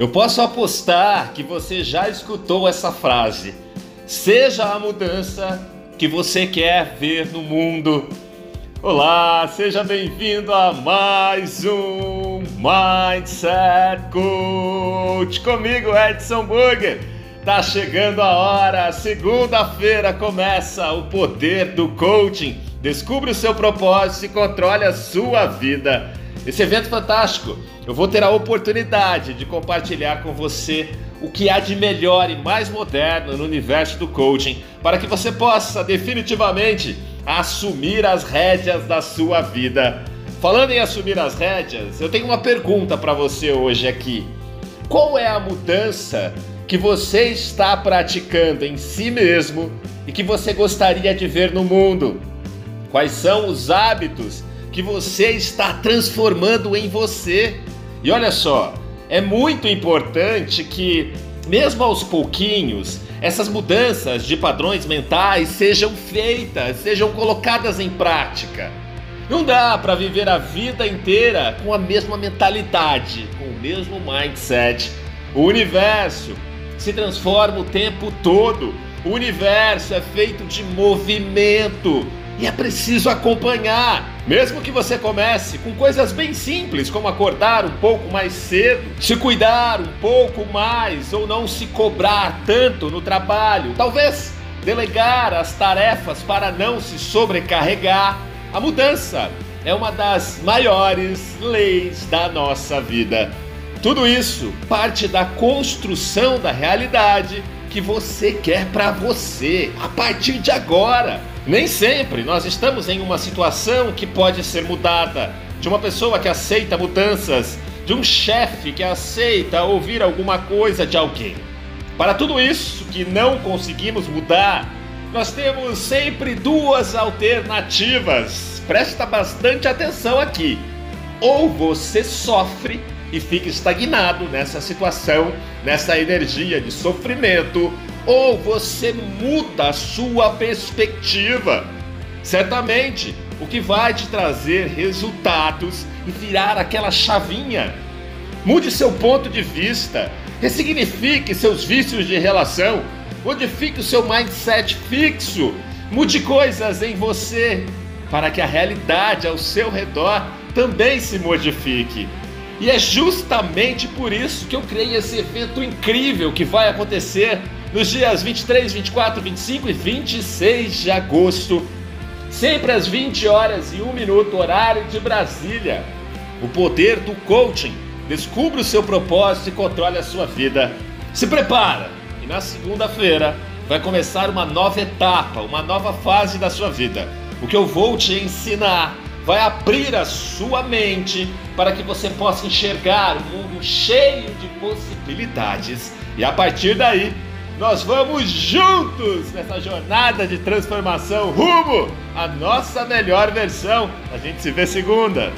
Eu posso apostar que você já escutou essa frase. Seja a mudança que você quer ver no mundo. Olá, seja bem-vindo a mais um Mindset Coach comigo, Edson Burger. Tá chegando a hora, segunda-feira começa o poder do coaching. Descubra o seu propósito e controle a sua vida. Esse evento fantástico, eu vou ter a oportunidade de compartilhar com você o que há de melhor e mais moderno no universo do coaching, para que você possa definitivamente assumir as rédeas da sua vida. Falando em assumir as rédeas, eu tenho uma pergunta para você hoje aqui. Qual é a mudança que você está praticando em si mesmo e que você gostaria de ver no mundo? Quais são os hábitos que você está transformando em você. E olha só, é muito importante que, mesmo aos pouquinhos, essas mudanças de padrões mentais sejam feitas, sejam colocadas em prática. Não dá para viver a vida inteira com a mesma mentalidade, com o mesmo mindset. O universo se transforma o tempo todo. O universo é feito de movimento. E é preciso acompanhar. Mesmo que você comece com coisas bem simples, como acordar um pouco mais cedo, se cuidar um pouco mais ou não se cobrar tanto no trabalho, talvez delegar as tarefas para não se sobrecarregar. A mudança é uma das maiores leis da nossa vida. Tudo isso parte da construção da realidade que você quer para você a partir de agora. Nem sempre nós estamos em uma situação que pode ser mudada, de uma pessoa que aceita mudanças, de um chefe que aceita ouvir alguma coisa de alguém. Para tudo isso que não conseguimos mudar, nós temos sempre duas alternativas. Presta bastante atenção aqui. Ou você sofre e fica estagnado nessa situação, nessa energia de sofrimento, ou você muda a sua perspectiva. Certamente, o que vai te trazer resultados e virar aquela chavinha. Mude seu ponto de vista, ressignifique seus vícios de relação, modifique o seu mindset fixo, mude coisas em você para que a realidade ao seu redor também se modifique. E é justamente por isso que eu criei esse evento incrível que vai acontecer nos dias 23, 24, 25 e 26 de agosto, sempre às 20 horas e 1 minuto, horário de Brasília. O poder do coaching. Descubra o seu propósito e controle a sua vida. Se prepara! E na segunda-feira vai começar uma nova etapa, uma nova fase da sua vida. O que eu vou te ensinar vai abrir a sua mente para que você possa enxergar um mundo cheio de possibilidades. E a partir daí, nós vamos juntos nessa jornada de transformação rumo à nossa melhor versão. A gente se vê segunda.